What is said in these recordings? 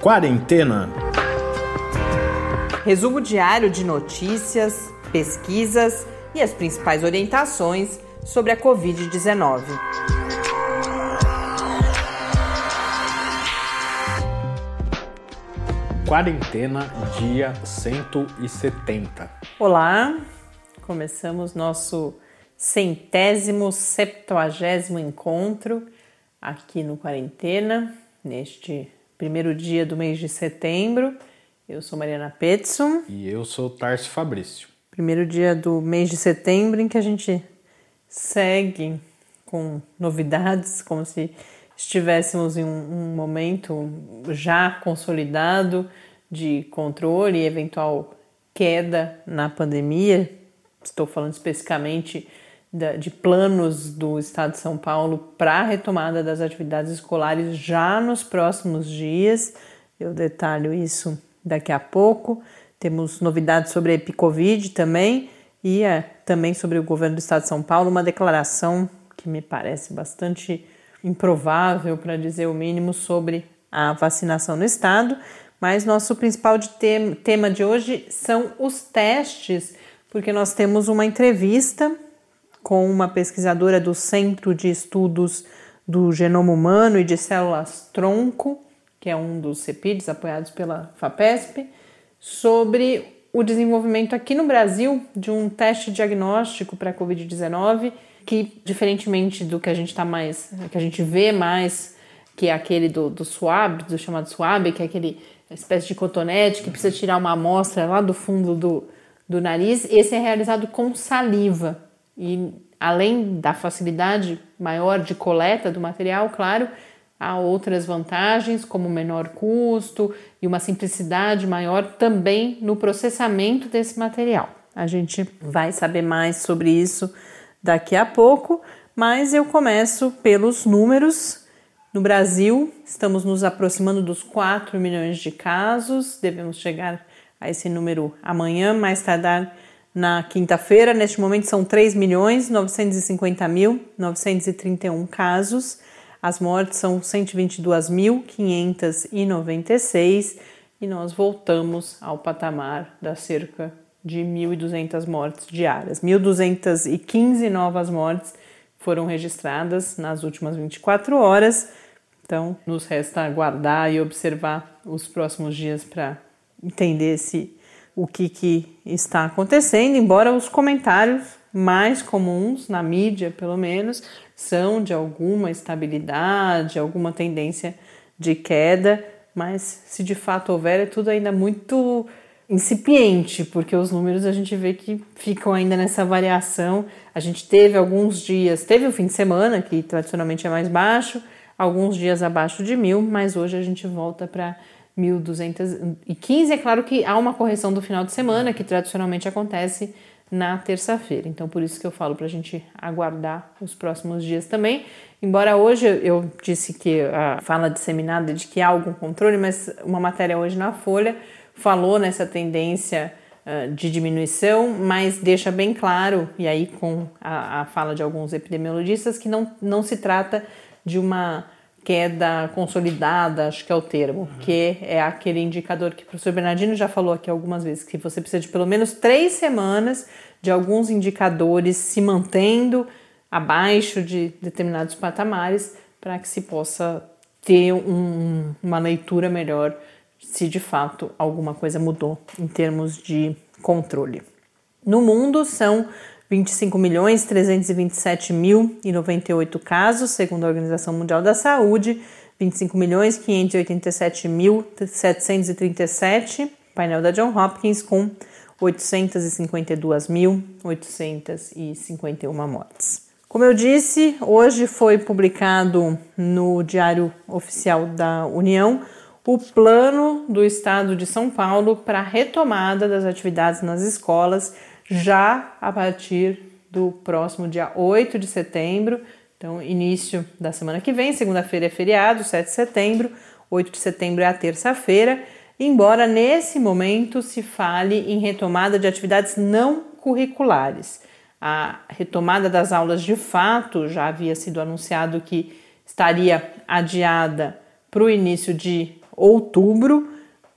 Quarentena. Resumo diário de notícias, pesquisas e as principais orientações sobre a Covid-19. Quarentena, dia 170. Olá, começamos nosso centésimo, septuagésimo encontro aqui no Quarentena, neste primeiro dia do mês de setembro. Eu sou Mariana Petson. E eu sou Tarso Fabrício. Primeiro dia do mês de setembro em que a gente segue com novidades, como se estivéssemos em um, um momento já consolidado de controle e eventual queda na pandemia. Estou falando especificamente de planos do Estado de São Paulo para a retomada das atividades escolares já nos próximos dias. Eu detalho isso daqui a pouco. Temos novidades sobre a Epicovid também e é, também sobre o governo do Estado de São Paulo, uma declaração que me parece bastante improvável, para dizer o mínimo, sobre a vacinação no Estado. Mas nosso principal de tema de hoje são os testes, porque nós temos uma entrevista com uma pesquisadora do Centro de Estudos do Genoma Humano e de Células Tronco, que é um dos CEPIDs apoiados pela FAPESP, sobre o desenvolvimento aqui no Brasil de um teste diagnóstico para a Covid-19 que, diferentemente do que a gente tá mais, que a gente vê mais, que é aquele do, do swab, do chamado swab, que é aquele espécie de cotonete que precisa tirar uma amostra lá do fundo do, do nariz, esse é realizado com saliva. E além da facilidade maior de coleta do material, claro, há outras vantagens, como menor custo e uma simplicidade maior também no processamento desse material. A gente vai saber mais sobre isso daqui a pouco, mas eu começo pelos números. No Brasil, estamos nos aproximando dos 4 milhões de casos, devemos chegar a esse número amanhã, mais tardar na quinta-feira. Neste momento são 3 milhões 950 mil 931 casos. As mortes são 122.596 e nós voltamos ao patamar da cerca de 1.200 mortes diárias. 1.215 novas mortes foram registradas nas últimas 24 horas. Então, nos resta aguardar e observar os próximos dias para entender se o que, que está acontecendo, embora os comentários mais comuns na mídia, pelo menos, são de alguma estabilidade, alguma tendência de queda, mas se de fato houver, é tudo ainda muito incipiente, porque os números a gente vê que ficam ainda nessa variação. A gente teve alguns dias, teve o fim de semana, que tradicionalmente é mais baixo, alguns dias abaixo de mil, mas hoje a gente volta para 1.215. É claro que há uma correção do final de semana, que tradicionalmente acontece na terça-feira. Então, por isso que eu falo para a gente aguardar os próximos dias também. Embora hoje eu disse que a fala disseminada de que há algum controle, mas uma matéria hoje na Folha falou nessa tendência uh, de diminuição, mas deixa bem claro, e aí com a, a fala de alguns epidemiologistas, que não, não se trata de uma queda consolidada, acho que é o termo, uhum. que é aquele indicador que o professor Bernardino já falou aqui algumas vezes, que você precisa de pelo menos três semanas de alguns indicadores se mantendo abaixo de determinados patamares para que se possa ter um, uma leitura melhor se de fato alguma coisa mudou em termos de controle. No mundo são 25 milhões 327 mil e 98 casos, segundo a Organização Mundial da Saúde, 25 milhões 587 mil 737, painel da John Hopkins com 852 mil 851 mortes. Como eu disse, hoje foi publicado no Diário Oficial da União o plano do Estado de São Paulo para a retomada das atividades nas escolas já a partir do próximo dia 8 de setembro, então início da semana que vem, segunda-feira é feriado, 7 de setembro, 8 de setembro é a terça-feira, embora nesse momento se fale em retomada de atividades não curriculares. A retomada das aulas de fato já havia sido anunciado que estaria adiada para o início de outubro,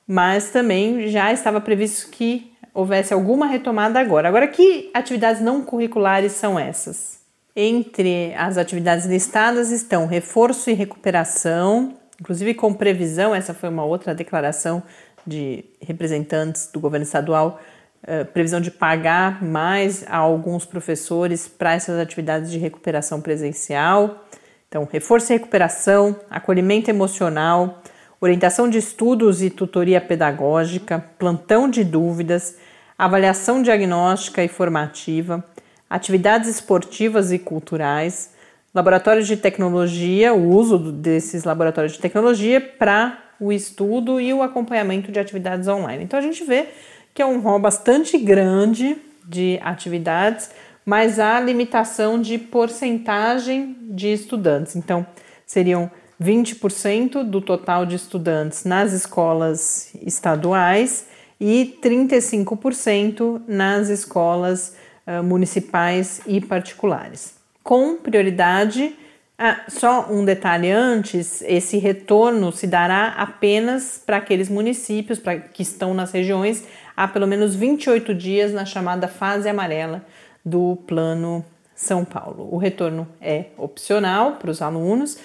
mas também já estava previsto que houvesse alguma retomada agora. Agora, que atividades não curriculares são essas? Entre as atividades listadas estão reforço e recuperação, inclusive com previsão, essa foi uma outra declaração de representantes do governo estadual, uh, previsão de pagar mais a alguns professores para essas atividades de recuperação presencial. Então, reforço e recuperação, acolhimento emocional, orientação de estudos e tutoria pedagógica, plantão de dúvidas, avaliação diagnóstica e formativa, atividades esportivas e culturais, laboratórios de tecnologia, o uso desses laboratórios de tecnologia para o estudo e o acompanhamento de atividades online. Então a gente vê que é um rol bastante grande de atividades, mas há limitação de porcentagem de estudantes. Então seriam 20% do total de estudantes nas escolas estaduais e 35% nas escolas uh, municipais e particulares. Com prioridade, ah, só um detalhe antes: esse retorno se dará apenas para aqueles municípios pra, que estão nas regiões há pelo menos 28 dias na chamada fase amarela do Plano São Paulo. O retorno é opcional para os alunos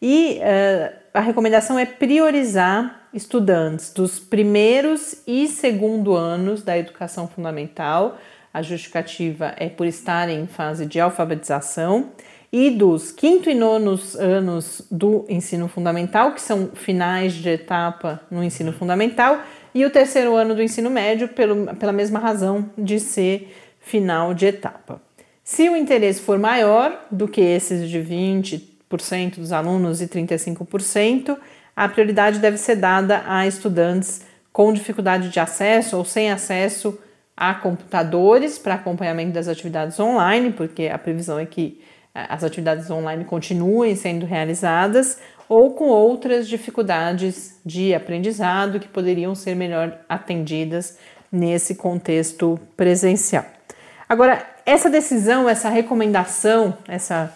e uh, a recomendação é priorizar estudantes dos primeiros e segundo anos da educação fundamental. A justificativa é por estarem em fase de alfabetização e dos quinto e nonos anos do ensino fundamental, que são finais de etapa no ensino fundamental, e o terceiro ano do ensino médio, pelo, pela mesma razão de ser final de etapa. Se o interesse for maior do que esses de 20 dos alunos e 35%, a prioridade deve ser dada a estudantes com dificuldade de acesso ou sem acesso a computadores para acompanhamento das atividades online, porque a previsão é que eh, as atividades online continuem sendo realizadas, ou com outras dificuldades de aprendizado que poderiam ser melhor atendidas nesse contexto presencial. Agora, essa decisão, essa recomendação, essa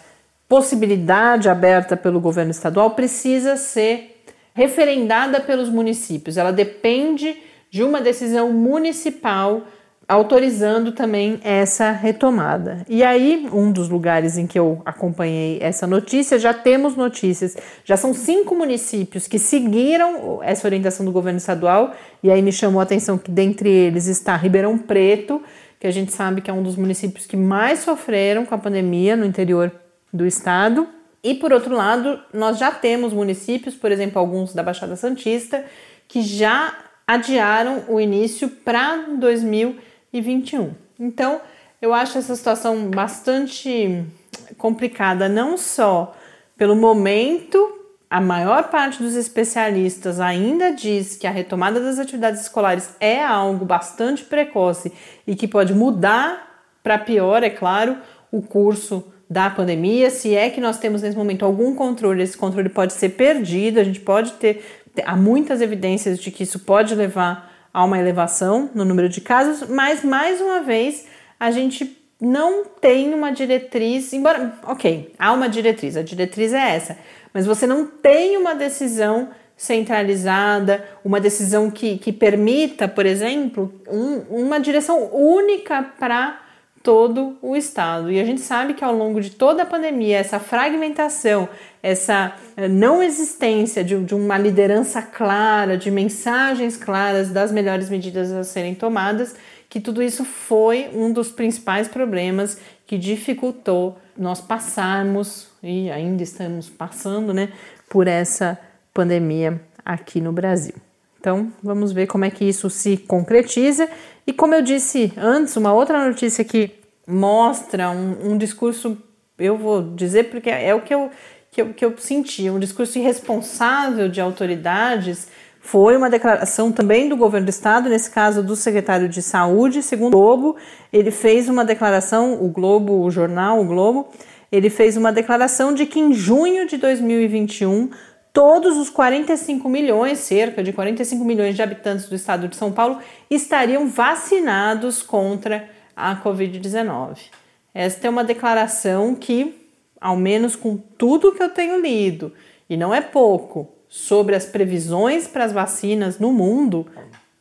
possibilidade aberta pelo governo estadual precisa ser referendada pelos municípios. Ela depende de uma decisão municipal autorizando também essa retomada. E aí, um dos lugares em que eu acompanhei essa notícia, já temos notícias, já são cinco municípios que seguiram essa orientação do governo estadual, e aí me chamou a atenção que dentre eles está Ribeirão Preto, que a gente sabe que é um dos municípios que mais sofreram com a pandemia no interior do estado. E por outro lado, nós já temos municípios, por exemplo, alguns da Baixada Santista, que já adiaram o início para 2021. Então, eu acho essa situação bastante complicada, não só pelo momento, a maior parte dos especialistas ainda diz que a retomada das atividades escolares é algo bastante precoce e que pode mudar para pior, é claro, o curso da pandemia, se é que nós temos nesse momento algum controle, esse controle pode ser perdido, a gente pode ter, há muitas evidências de que isso pode levar a uma elevação no número de casos, mas mais uma vez a gente não tem uma diretriz, embora, ok, há uma diretriz, a diretriz é essa, mas você não tem uma decisão centralizada, uma decisão que, que permita, por exemplo, um, uma direção única para todo o estado. E a gente sabe que ao longo de toda a pandemia, essa fragmentação, essa eh, não existência de, de, uma liderança clara, de mensagens claras das melhores medidas a serem tomadas, que tudo isso foi um dos principais problemas que dificultou nós passarmos e ainda estamos passando, né, por essa pandemia aqui no Brasil. Então, vamos ver como é que isso se concretiza. E como eu disse antes, uma outra notícia que mostra um, um discurso, eu vou dizer porque é o que eu, que eu, que eu senti, um discurso irresponsável de autoridades. Foi uma declaração também do governo do estado, nesse caso do secretário de saúde, segundo o Globo, ele fez uma declaração, o Globo, o jornal, o Globo, ele fez uma declaração de que em junho de 2021 todos os 45 milhões, cerca de 45 milhões de habitantes do estado de São Paulo, estariam vacinados contra a Covid-19. Esta é uma declaração que, ao menos com tudo que eu tenho lido, e não é pouco, sobre as previsões para as vacinas no mundo,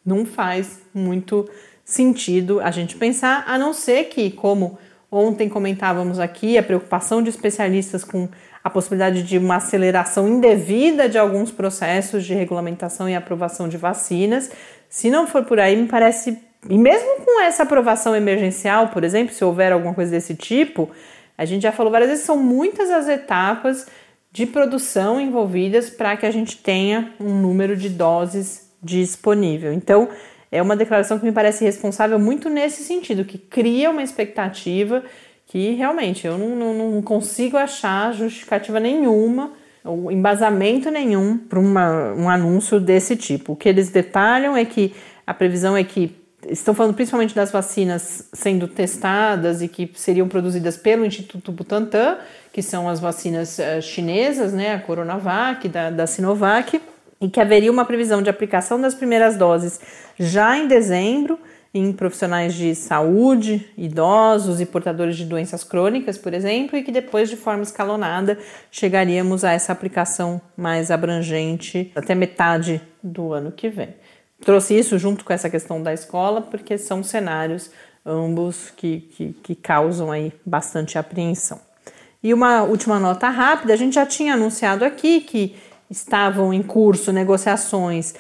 não faz muito sentido a gente pensar, a não ser que, como ontem comentávamos aqui, a preocupação de especialistas com a possibilidade de uma aceleração indevida de alguns processos de regulamentação e aprovação de vacinas. Se não for por aí, me parece. E mesmo com essa aprovação emergencial, por exemplo, se houver alguma coisa desse tipo, a gente já falou várias vezes, são muitas as etapas de produção envolvidas para que a gente tenha um número de doses disponível. Então, é uma declaração que me parece responsável muito nesse sentido, que cria uma expectativa que realmente eu não, não, não consigo achar justificativa nenhuma, ou embasamento nenhum para um anúncio desse tipo. O que eles detalham é que a previsão é que estão falando principalmente das vacinas sendo testadas e que seriam produzidas pelo Instituto Butantan, que são as vacinas uh, chinesas, né, a Coronavac, da, da Sinovac, e que haveria uma previsão de aplicação das primeiras doses já em dezembro em profissionais de saúde, idosos e portadores de doenças crônicas, por exemplo, e que depois, de forma escalonada, chegaríamos a essa aplicação mais abrangente até metade do ano que vem. Trouxe isso junto com essa questão da escola, porque são cenários ambos que, que, que causam aí bastante apreensão. E uma última nota rápida: a gente já tinha anunciado aqui que estavam em curso negociações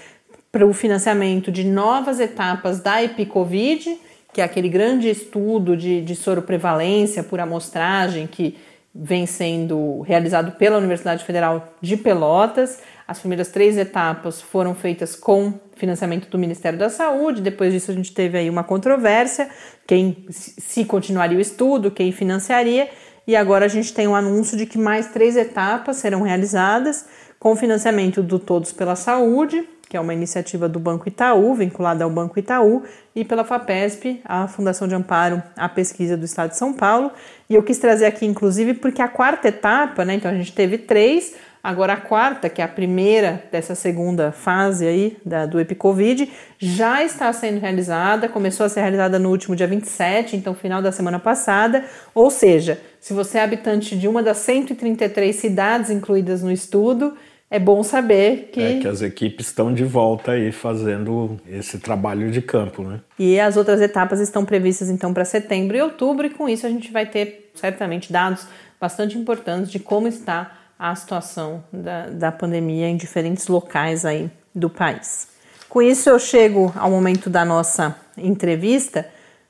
para o financiamento de novas etapas da EpiCovid, que é aquele grande estudo de, de soroprevalência por amostragem que vem sendo realizado pela Universidade Federal de Pelotas. As primeiras três etapas foram feitas com financiamento do Ministério da Saúde. Depois disso, a gente teve aí uma controvérsia: quem se continuaria o estudo, quem financiaria. E agora a gente tem o um anúncio de que mais três etapas serão realizadas com financiamento do Todos pela Saúde, que é uma iniciativa do Banco Itaú, vinculada ao Banco Itaú, e pela FAPESP, a Fundação de Amparo à Pesquisa do Estado de São Paulo. E eu quis trazer aqui, inclusive, porque a quarta etapa, né? Então a gente teve três, agora a quarta, que é a primeira dessa segunda fase aí da, do EpiCovid, já está sendo realizada, começou a ser realizada no último dia 27, então final da semana passada. Ou seja, se você é habitante de uma das 133 cidades incluídas no estudo, é bom saber que. É que as equipes estão de volta aí fazendo esse trabalho de campo, né? E as outras etapas estão previstas então para setembro e outubro, e com isso a gente vai ter certamente dados bastante importantes de como está a situação da, da pandemia em diferentes locais aí do país. Com isso eu chego ao momento da nossa entrevista.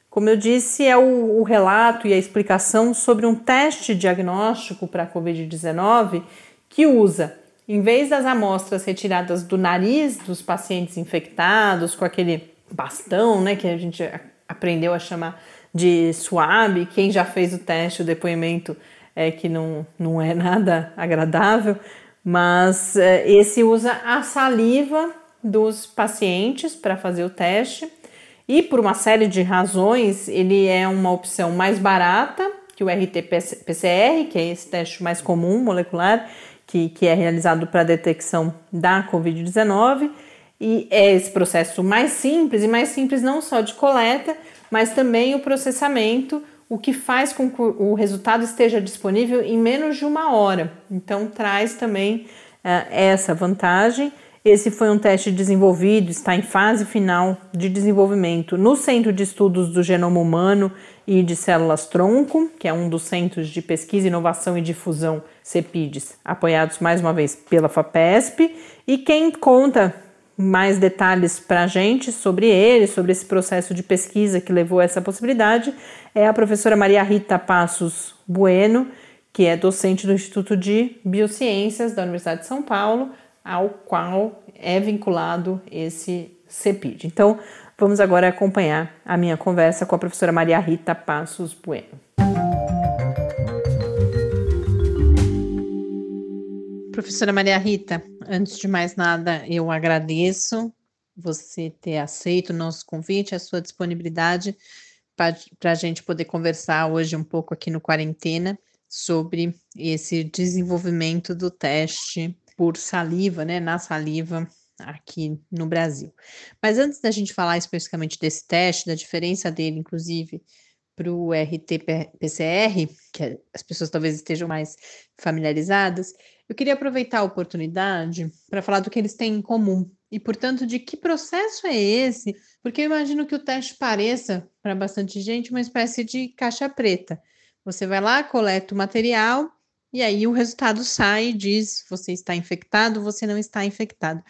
Como eu disse, é o, o relato e a explicação sobre um teste diagnóstico para a Covid-19 que usa em vez das amostras retiradas do nariz dos pacientes infectados com aquele bastão, né, que a gente aprendeu a chamar de swab, quem já fez o teste, o depoimento é que não, não é nada agradável, mas é, esse usa a saliva dos pacientes para fazer o teste. E por uma série de razões ele é uma opção mais barata que o RT-PCR, que é esse teste mais comum molecular, que, que é realizado para a detecção da Covid-19. E é esse processo mais simples, e mais simples não só de coleta, mas também o processamento, o que faz com que o resultado esteja disponível em menos de uma hora. Então, traz também uh, essa vantagem. Esse foi um teste desenvolvido, está em fase final de desenvolvimento no Centro de Estudos do Genoma Humano e de Células Tronco, que é um dos centros de pesquisa, inovação e difusão CEPIDs, apoiados mais uma vez pela FAPESP. E quem conta mais detalhes para a gente sobre ele, sobre esse processo de pesquisa que levou a essa possibilidade, é a professora Maria Rita Passos Bueno, que é docente do Instituto de Biociências da Universidade de São Paulo, ao qual é vinculado esse CEPID. Então, vamos agora acompanhar a minha conversa com a professora Maria Rita Passos Bueno. Professora Maria Rita, antes de mais nada, eu agradeço você ter aceito o nosso convite, a sua disponibilidade para a gente poder conversar hoje um pouco aqui no Quarentena sobre esse desenvolvimento do teste por saliva, né, na saliva aqui no Brasil. Mas antes da gente falar especificamente desse teste, da diferença dele, inclusive, para o RT-PCR, que as pessoas talvez estejam mais familiarizadas, Eu queria aproveitar a oportunidade para falar do que eles têm em comum e, portanto, de que processo é esse? Porque eu imagino que o teste pareça, para bastante gente, uma espécie de caixa preta. Você vai lá, coleta o material e aí o resultado sai e diz você está infectado, você não está infectado.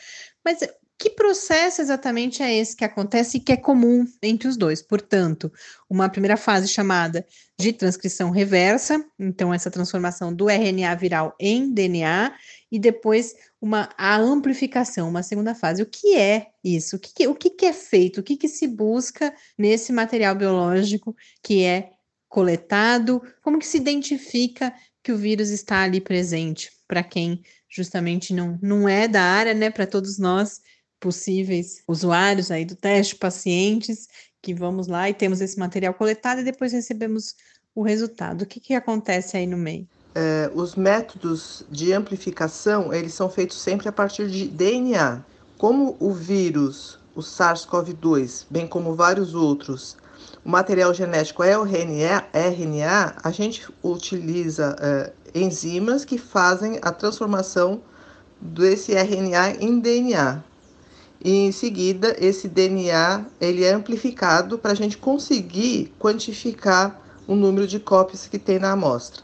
Mas que processo exatamente é esse que acontece e que é comum entre os dois? Portanto, uma primeira fase chamada de transcrição reversa, então essa transformação do RNA viral em DNA, e depois uma a amplificação, uma segunda fase. O que é isso? O que, o que é feito? O que, que se busca nesse material biológico que é coletado? Como que se identifica que o vírus está ali presente? Para quem justamente não, não é da área, né? Para todos nós possíveis usuários aí do teste, pacientes, que vamos lá e temos esse material coletado e depois recebemos o resultado. O que, que acontece aí no meio? É, os métodos de amplificação, eles são feitos sempre a partir de DNA. Como o vírus, o SARS-CoV-2, bem como vários outros, o material genético é o RNA, RNA a gente utiliza é, enzimas que fazem a transformação desse RNA em DNA e em seguida esse DNA ele é amplificado para a gente conseguir quantificar o número de cópias que tem na amostra.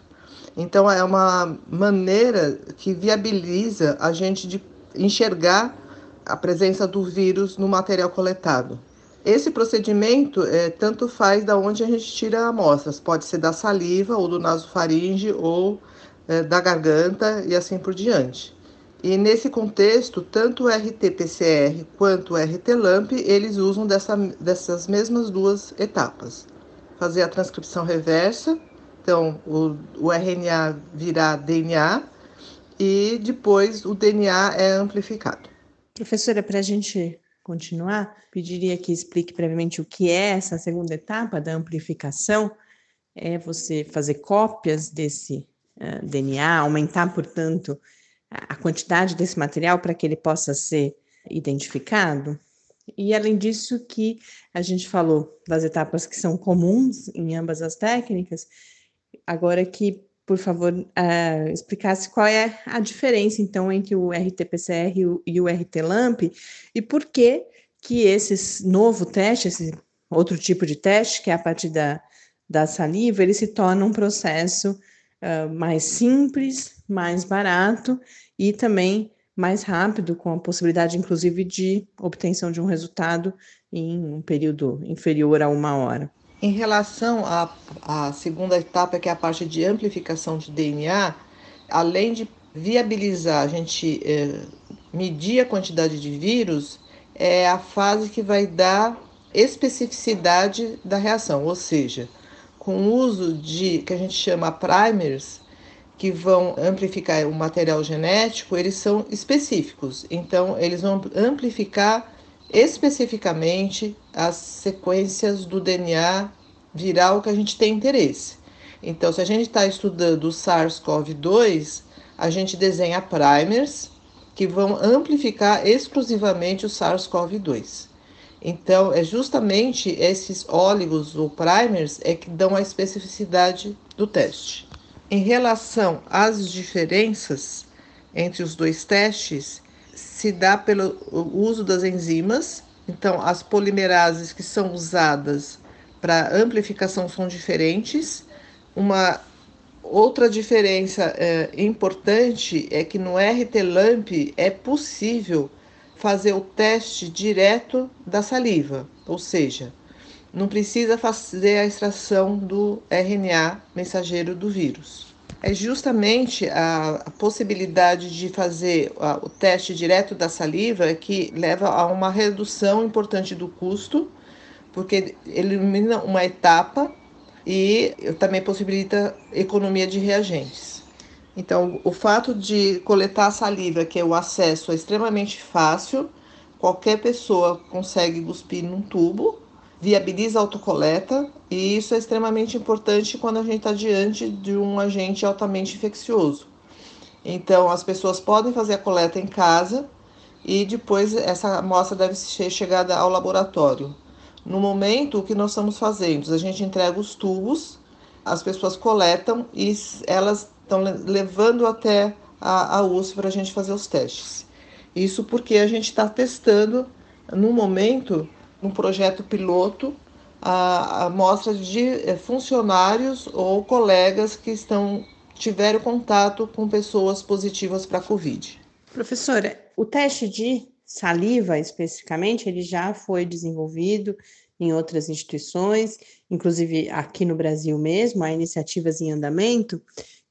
Então é uma maneira que viabiliza a gente de enxergar a presença do vírus no material coletado. Esse procedimento é, tanto faz da onde a gente tira amostras, pode ser da saliva ou do nasofaringe ou é, da garganta e assim por diante. E nesse contexto, tanto o RT-PCR quanto o RT-LAMP, eles usam dessa, dessas mesmas duas etapas. Fazer a transcrição reversa, então o, o RNA virar DNA e depois o DNA é amplificado. Professora, para a gente continuar, pediria que explique brevemente o que é essa segunda etapa da amplificação. É você fazer cópias desse uh, eh, DNA, aumentar, portanto, a quantidade desse material para que ele possa ser identificado. E além disso, que a gente falou das etapas que são comuns em ambas as técnicas, agora que, por favor, uh, explicasse qual é a diferença, então, entre o RT-PCR e o, e o RT-LAMP e por que que esse novo teste, esse outro tipo de teste, que é a partir da, da saliva, ele se torna um processo uh, mais simples, mais barato e também mais rápido, com a possibilidade, inclusive, de obtenção de um resultado em um período inferior a uma hora. Em relação à, à segunda etapa, que é a parte de amplificação de DNA, além de viabilizar a gente é, medir a quantidade de vírus, é a fase que vai dar especificidade da reação, ou seja, com o uso de que a gente chama primers, que vão amplificar o material genético, eles são específicos. Então, eles vão amplificar especificamente as sequências do DNA viral que a gente tem interesse. Então, se a gente está estudando o SARS-CoV-2, a gente desenha primers que vão amplificar exclusivamente o SARS-CoV-2. Então, é justamente esses óligos ou primers é que dão a especificidade do teste. Em relação às diferenças entre os dois testes, se dá pelo uso das enzimas. Então, as polimerases que são usadas para amplificação são diferentes. Uma outra diferença é, importante é que no RT-LAMP é possível fazer o teste direto da saliva, ou seja, não precisa fazer a extração do RNA mensageiro do vírus. É justamente a, a possibilidade de fazer a, o teste direto da saliva que leva a uma redução importante do custo, porque elimina uma etapa e também possibilita economia de reagentes. Então, o fato de coletar a saliva, que é o acesso é extremamente fácil, qualquer pessoa consegue cuspir num tubo viabiliza a autocoleta e isso é extremamente importante quando a gente está diante de um agente altamente infeccioso. Então, as pessoas podem fazer a coleta em casa e depois essa amostra deve ser chegada ao laboratório. No momento, o que nós estamos fazendo? A gente entrega os tubos, as pessoas coletam e elas estão levando até à, à USP para a gente fazer os testes. Isso porque a gente está testando, no momento, um projeto piloto, a amostra de eh, funcionários ou colegas que estão tiveram contato com pessoas positivas para a Covid. Professora, o teste de saliva, especificamente, ele já foi desenvolvido em outras instituições, inclusive aqui no Brasil mesmo, há iniciativas em andamento.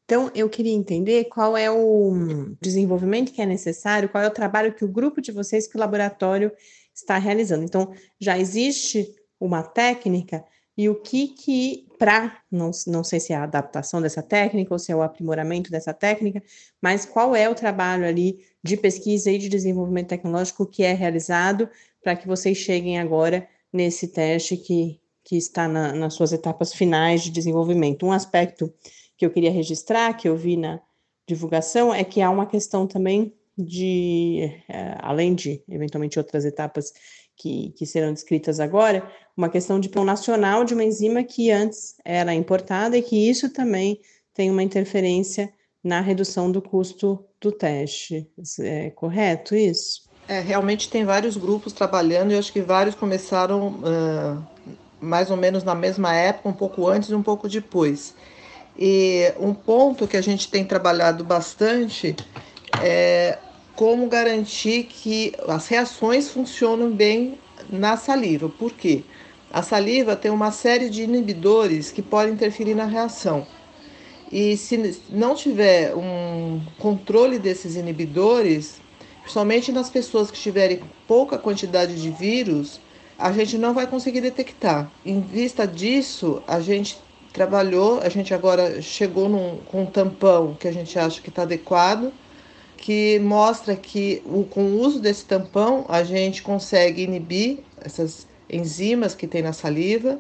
Então, eu queria entender qual é o desenvolvimento que é necessário, qual é o trabalho que o grupo de vocês, que o laboratório está realizando. Então, já existe uma técnica e o que que para não, não sei se é a adaptação dessa técnica ou se é o aprimoramento dessa técnica, mas qual é o trabalho ali de pesquisa e de desenvolvimento tecnológico que é realizado para que vocês cheguem agora nesse teste que, que está na, nas suas etapas finais de desenvolvimento. Um aspecto que eu queria registrar, que eu vi na divulgação, é que há uma questão também de, é, além de eventualmente outras etapas que, que serão descritas agora, uma questão de plano nacional de uma enzima que antes era importada e que isso também tem uma interferência na redução do custo do teste. É correto isso? É, realmente tem vários grupos trabalhando e acho que vários começaram uh, mais ou menos na mesma época, um pouco antes e um pouco depois. E um ponto que a gente tem trabalhado bastante é como garantir que as reações funcionam bem na saliva. Por quê? A saliva tem uma série de inibidores que podem interferir na reação. E se não tiver um controle desses inibidores, principalmente nas pessoas que tiverem pouca quantidade de vírus, a gente não vai conseguir detectar. Em vista disso, a gente trabalhou, a gente agora chegou num, com um tampão que a gente acha que está adequado que mostra que o, com o uso desse tampão a gente consegue inibir essas enzimas que tem na saliva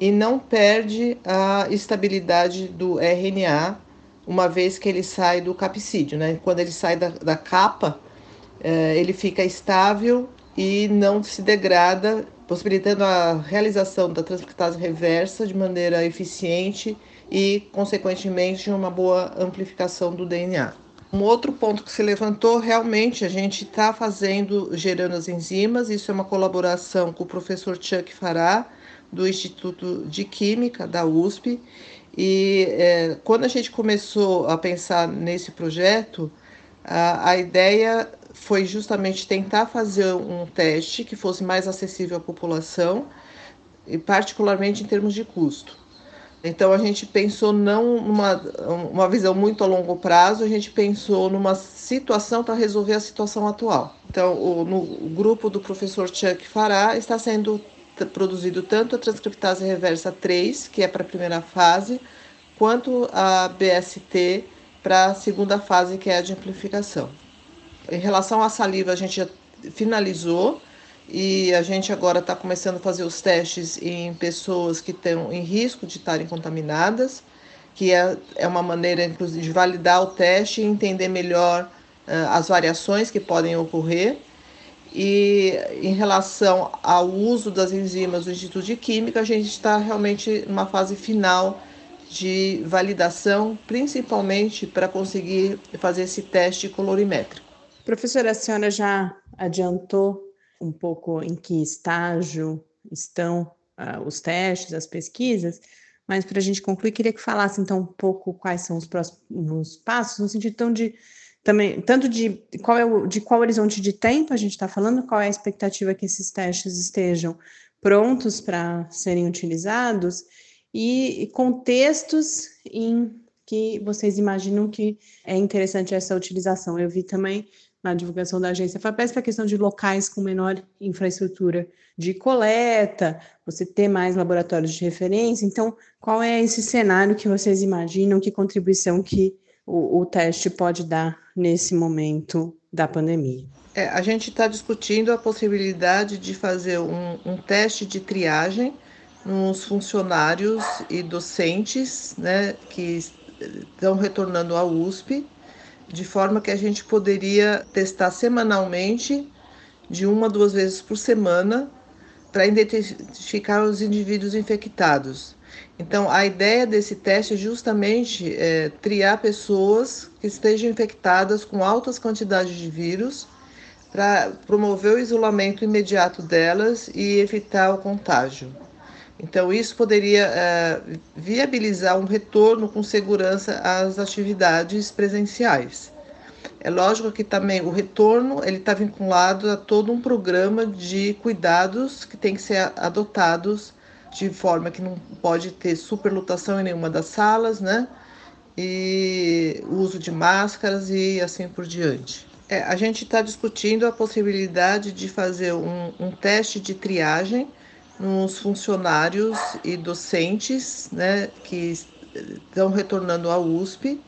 e não perde a estabilidade do RNA uma vez que ele sai do capsídeo, né? Quando ele sai da, da capa, é, ele fica estável e não se degrada, possibilitando a realização da transcriptase reversa de maneira eficiente e, consequentemente, uma boa amplificação do DNA. Um outro ponto que se levantou, realmente, a gente está fazendo, gerando as enzimas, isso é uma colaboração com o professor Chuck Fará, do Instituto de Química da USP. E é, quando a gente começou a pensar nesse projeto, a, a ideia foi justamente tentar fazer um teste que fosse mais acessível à população, e particularmente em termos de custo. Então a gente pensou não numa uma visão muito a longo prazo, a gente pensou numa situação para resolver a situação atual. Então o, no o grupo do professor Chuck Fará está sendo produzido tanto a transcriptase reversa 3, que é para a primeira fase, quanto a BST para a segunda fase, que é a de amplificação. Em relação à saliva, a gente já finalizou e a gente agora está começando a fazer os testes em pessoas que estão em risco de estarem contaminadas, que é, é uma maneira, inclusive, de validar o teste e entender melhor uh, as variações que podem ocorrer. E em relação ao uso das enzimas do Instituto de Química, a gente está realmente numa fase final de validação, principalmente para conseguir fazer esse teste colorimétrico. Professora, a senhora já adiantou um pouco em que estágio estão uh, os testes, as pesquisas, mas para a gente concluir, queria que falasse então um pouco quais são os próximos passos, no sentido tão de também tanto de qual é o de qual horizonte de tempo a gente está falando, qual é a expectativa que esses testes estejam prontos para serem utilizados e contextos em que vocês imaginam que é interessante essa utilização. Eu vi também na divulgação da agência FAPES para a questão de locais com menor infraestrutura de coleta, você ter mais laboratórios de referência. Então, qual é esse cenário que vocês imaginam, que contribuição que o, o teste pode dar nesse momento da pandemia? É, a gente está discutindo a possibilidade de fazer um, um teste de triagem nos funcionários e docentes né, que estão retornando à USP de forma que a gente poderia testar semanalmente, de uma a duas vezes por semana, para identificar os indivíduos infectados. Então, a ideia desse teste é justamente é, triar pessoas que estejam infectadas com altas quantidades de vírus para promover o isolamento imediato delas e evitar o contágio. Então, isso poderia é, viabilizar um retorno com segurança às atividades presenciais. É lógico que também o retorno ele está vinculado a todo um programa de cuidados que tem que ser adotados de forma que não pode ter superlotação em nenhuma das salas, né? E uso de máscaras e assim por diante. É, a gente está discutindo a possibilidade de fazer um, um teste de triagem nos funcionários e docentes né, que estão retornando à USP,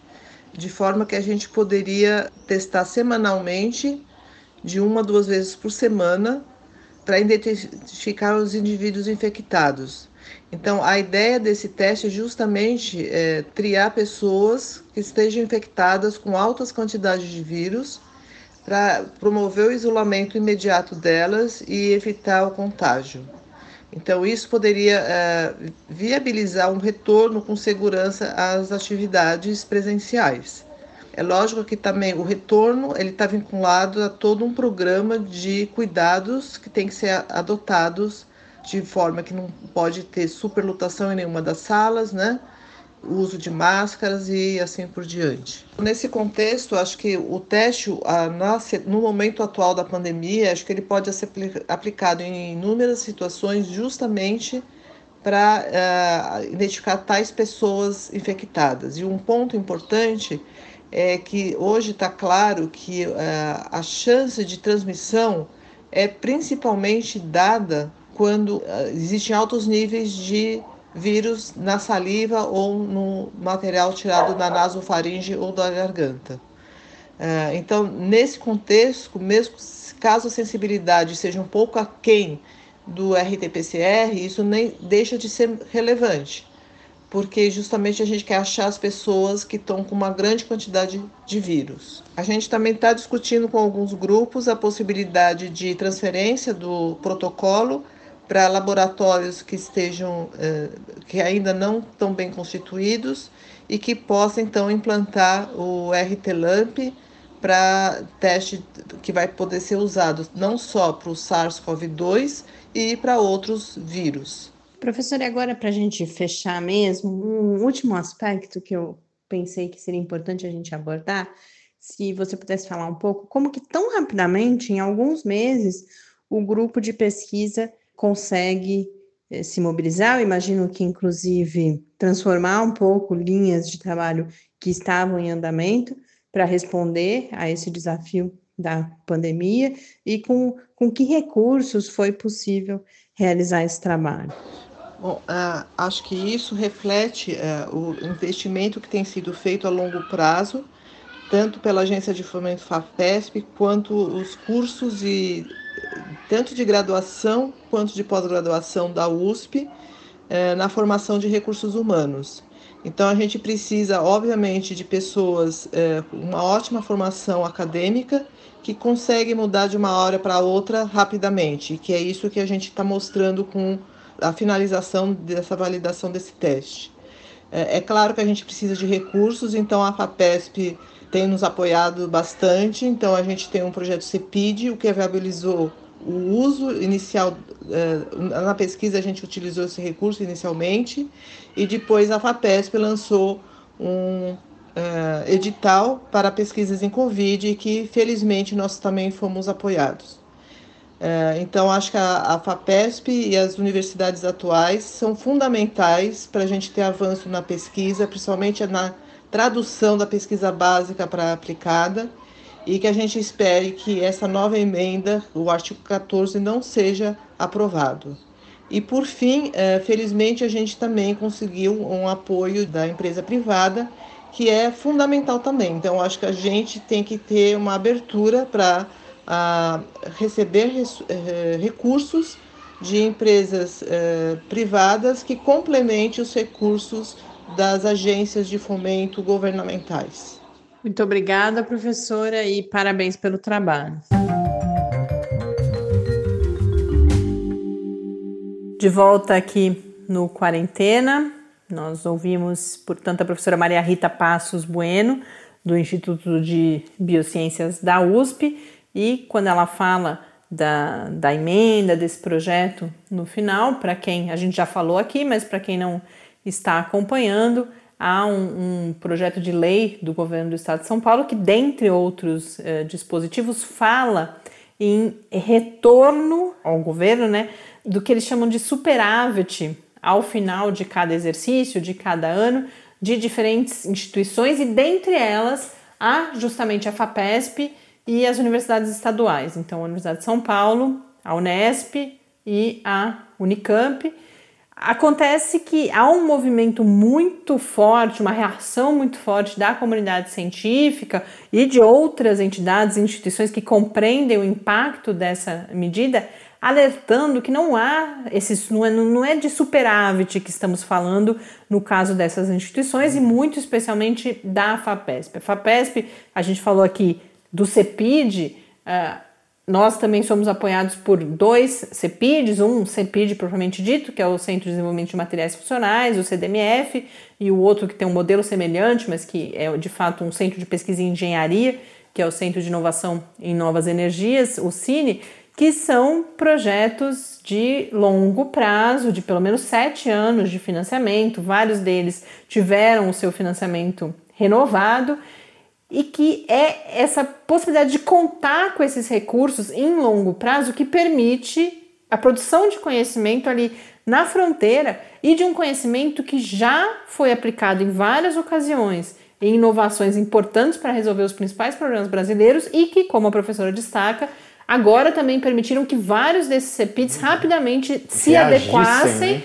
de forma que a gente poderia testar semanalmente, de uma a duas vezes por semana, para identificar os indivíduos infectados. Então, a ideia desse teste é justamente é, triar pessoas que estejam infectadas com altas quantidades de vírus para promover o isolamento imediato delas e evitar o contágio. Então, isso poderia é, viabilizar um retorno com segurança às atividades presenciais. É lógico que também o retorno ele está vinculado a todo um programa de cuidados que tem que ser adotados de forma que não pode ter superlotação em nenhuma das salas, né? O uso de máscaras e assim por diante. Nesse contexto, acho que o teste, no momento atual da pandemia, acho que ele pode ser aplicado em inúmeras situações justamente para uh, identificar tais pessoas infectadas. E um ponto importante é que hoje está claro que uh, a chance de transmissão é principalmente dada quando uh, existem altos níveis de vírus na saliva ou no material tirado da nasofaringe ou da garganta. Uh, então, nesse contexto, mesmo caso a sensibilidade seja um pouco aquém do RT-PCR, isso nem deixa de ser relevante porque justamente a gente quer achar as pessoas que estão com uma grande quantidade de vírus. A gente também está discutindo com alguns grupos a possibilidade de transferência do protocolo para laboratórios que estejam eh, que ainda não estão bem constituídos e que possam então implantar o RT-LAMP para teste que vai poder ser usado não só para o SARS-CoV-2 e para outros vírus. Professor, e agora para a gente fechar mesmo, um último aspecto que eu pensei que seria importante a gente abordar, se você pudesse falar um pouco, como que tão rapidamente, em alguns meses, o grupo de pesquisa consegue eh, se mobilizar, eu imagino que inclusive transformar um pouco linhas de trabalho que estavam em andamento para responder a esse desafio da pandemia e com, com que recursos foi possível realizar esse trabalho. Bom, uh, acho que isso reflete uh, o investimento que tem sido feito a longo prazo, tanto pela agência de fomento FAPESP, quanto os cursos e tanto de graduação quanto de pós-graduação da USP uh, na formação de recursos humanos. Então a gente precisa, obviamente, de pessoas com uma ótima formação acadêmica que conseguem mudar de uma hora para outra rapidamente, que é isso que a gente está mostrando com a finalização dessa validação desse teste. É, é, claro que a gente precisa de recursos, então a FAPESP tem nos apoiado bastante, então a gente tem um projeto CEPID, o que viabilizou o uso inicial, é, na pesquisa a gente utilizou esse recurso inicialmente, e depois a FAPESP lançou um é, edital para pesquisas em Covid, que felizmente nós também fomos apoiados. É, então, acho que a, FAPESP e as universidades atuais são fundamentais para a gente ter avanço na pesquisa, principalmente na tradução da pesquisa básica para aplicada, e que a gente espere que essa nova emenda, o artigo 14, não seja aprovado. E, por fim, é, felizmente, a gente também conseguiu um apoio da empresa privada, que é fundamental também. Então, acho que a gente tem que ter uma abertura para a receber eh, recursos de empresas eh, privadas que complemente os recursos das agências de fomento governamentais. Muito obrigada, professora, e parabéns pelo trabalho. De volta aqui no Quarentena. Nós ouvimos, portanto, a professora Maria Rita Passos Bueno, do Instituto de Biociências da USP, e quando ela fala da, da emenda desse projeto no final, para quem a gente já falou aqui, mas para quem não está acompanhando, há um, um, projeto de lei do governo do estado de São Paulo que, dentre outros eh, dispositivos, fala em retorno ao governo né, do que eles chamam de superávit ao final de cada exercício, de cada ano, de diferentes instituições, e dentre elas há justamente a FAPESP e as universidades estaduais. Então, a Universidade de São Paulo, a Unesp e a Unicamp. Acontece que há um movimento muito forte, uma reação muito forte da comunidade científica e de outras entidades e instituições que compreendem o impacto dessa medida alertando que não há esses não é, não é de superávit que estamos falando no caso dessas instituições e muito especialmente da FAPESP. A FAPESP, a gente falou aqui do CEPID, uh, nós também somos apoiados por dois CEPIDs, um CEPID propriamente dito, que é o Centro de Desenvolvimento de Materiais Funcionais, o CDMF, e o outro que tem um modelo semelhante, mas que é de fato um centro de pesquisa em engenharia, que é o Centro de Inovação em Novas Energias, o CINE, que são projetos de longo prazo, de pelo menos sete anos de financiamento. Vários deles tiveram o seu financiamento renovado e que é essa possibilidade de contar com esses recursos em longo prazo que permite a produção de conhecimento ali na fronteira e de um conhecimento que já foi aplicado em várias ocasiões em inovações importantes para resolver os principais problemas brasileiros e que, como a professora destaca, agora também permitiram que vários desses CEPITs rapidamente se adequassem né?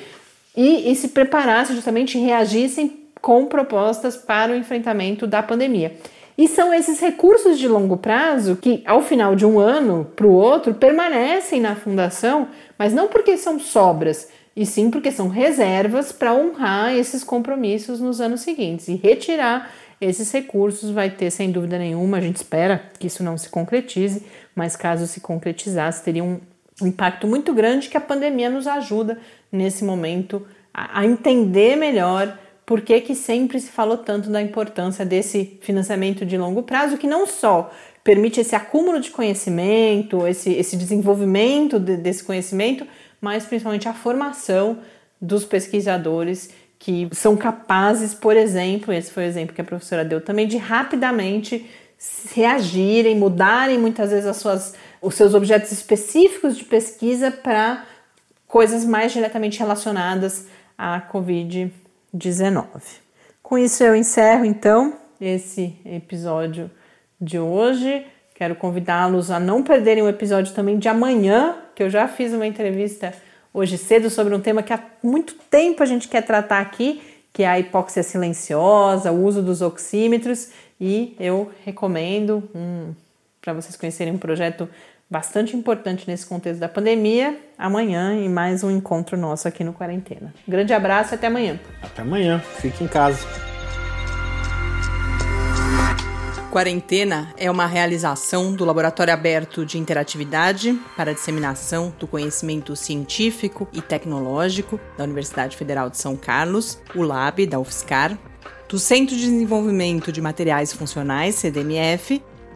e, e se preparassem justamente reagissem com propostas para o enfrentamento da pandemia. E são esses recursos de longo prazo que, ao final de um ano para o outro, permanecem na fundação, mas não porque são sobras, e sim porque são reservas para honrar esses compromissos nos anos seguintes. E retirar esses recursos vai ter, sem dúvida nenhuma, a gente espera que isso não se concretize, mas caso se concretizasse, teria um impacto muito grande que a pandemia nos ajuda nesse momento a, entender melhor por que, que sempre se falou tanto da importância desse financiamento de longo prazo, que não só permite esse acúmulo de conhecimento, esse, esse desenvolvimento de, desse conhecimento, mas principalmente a formação dos pesquisadores que são capazes, por exemplo, esse foi o exemplo que a professora deu também, de rapidamente reagirem, mudarem muitas vezes as suas, os seus objetos específicos de pesquisa para coisas mais diretamente relacionadas à Covid-19. Com isso eu encerro então esse episódio de hoje. Quero convidá-los a não perderem o episódio também de amanhã, que eu já fiz uma entrevista hoje cedo sobre um tema que há muito tempo a gente quer tratar aqui, que é a hipóxia silenciosa, o uso dos oxímetros, e eu recomendo um, para vocês conhecerem um projeto bastante importante nesse contexto da pandemia, amanhã em mais um encontro nosso aqui no Quarentena. grande abraço e até amanhã. Até amanhã. Fique em casa. Quarentena é uma realização do Laboratório Aberto de Interatividade para a Disseminação do Conhecimento Científico e Tecnológico da Universidade Federal de São Carlos, o LAB da UFSCar, do Centro de Desenvolvimento de Materiais Funcionais, CDMF,